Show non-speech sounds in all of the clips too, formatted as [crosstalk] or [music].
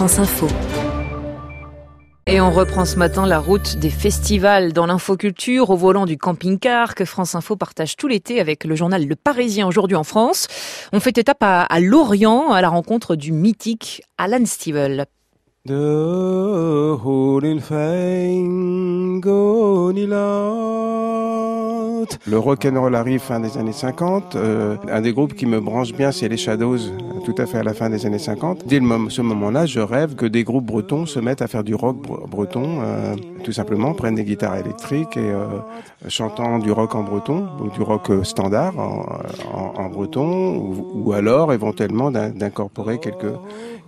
France Info. Et on reprend ce matin la route des festivals dans l'infoculture au volant du camping-car que France Info partage tout l'été avec le journal Le Parisien aujourd'hui en France. On fait étape à, à Lorient à la rencontre du mythique Alan Stivell. Le rock'n'roll arrive fin des années 50. Euh, un des groupes qui me branche bien, c'est les Shadows, tout à fait à la fin des années 50. Dès le ce moment-là, je rêve que des groupes bretons se mettent à faire du rock breton, euh, tout simplement, prennent des guitares électriques et euh, chantant du rock en breton, ou du rock standard en, en, en breton, ou, ou alors éventuellement d'incorporer quelques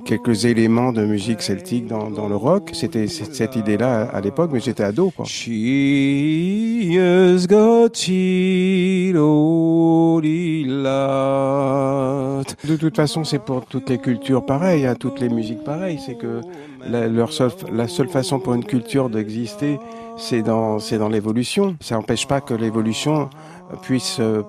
quelques éléments de musique celtique dans, dans le rock. C'était cette idée-là à, l'époque, mais j'étais ado. Quoi. De toute façon, c'est pour toutes les cultures pareil, à hein, toutes les musiques pareilles. C'est que la, leur seule, la seule façon pour une culture d'exister, c'est dans, c'est dans l'évolution. Ça n'empêche pas que l'évolution puisse euh,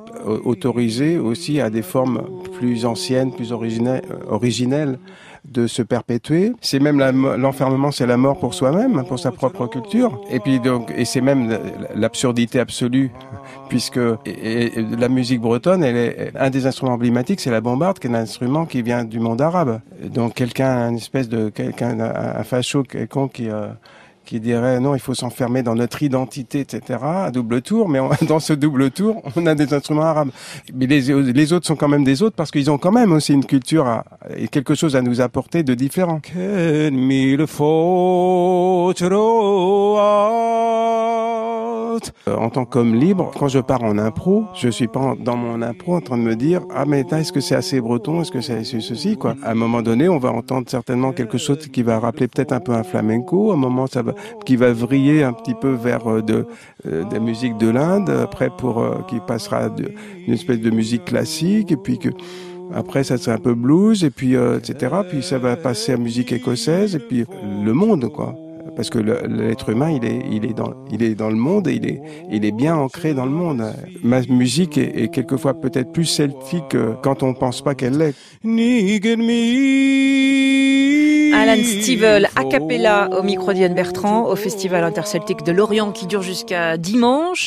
autoriser aussi à des formes plus anciennes, plus originelles de se perpétuer. C'est même l'enfermement, c'est la mort pour soi-même, pour sa propre culture. Et puis donc, et c'est même l'absurdité absolue, puisque la musique bretonne, elle est un des instruments emblématiques, c'est la bombarde, qui est un instrument qui vient du monde arabe. Donc quelqu'un, une espèce de quelqu'un, un facho quelconque qui euh, qui dirait non, il faut s'enfermer dans notre identité, etc. à double tour. Mais [laughs] dans ce double tour, on a des instruments arabes. Mais les, les autres sont quand même des autres parce qu'ils ont quand même aussi une culture à, et quelque chose à nous apporter de différent. Euh, en tant qu'homme libre, quand je pars en impro, je suis pas dans mon impro en train de me dire ah mais est-ce que c'est assez breton, est-ce que c'est ceci quoi. À un moment donné, on va entendre certainement quelque chose qui va rappeler peut-être un peu un flamenco, à un moment ça va qui va vriller un petit peu vers euh, de euh, des musiques de l'Inde, après pour qui passera d'une espèce de musique classique. Et puis que après, ça sera un peu blues, et puis etc. Puis ça va passer à musique écossaise, et puis le monde, quoi parce que l'être humain, il est, il, est dans, il est dans le monde et il est, il est bien ancré dans le monde. Ma musique est, quelquefois peut-être plus celtique quand on pense pas qu'elle l'est. Alan Stivell a cappella au micro d'Yann Bertrand au Festival interceltique de Lorient qui dure jusqu'à dimanche.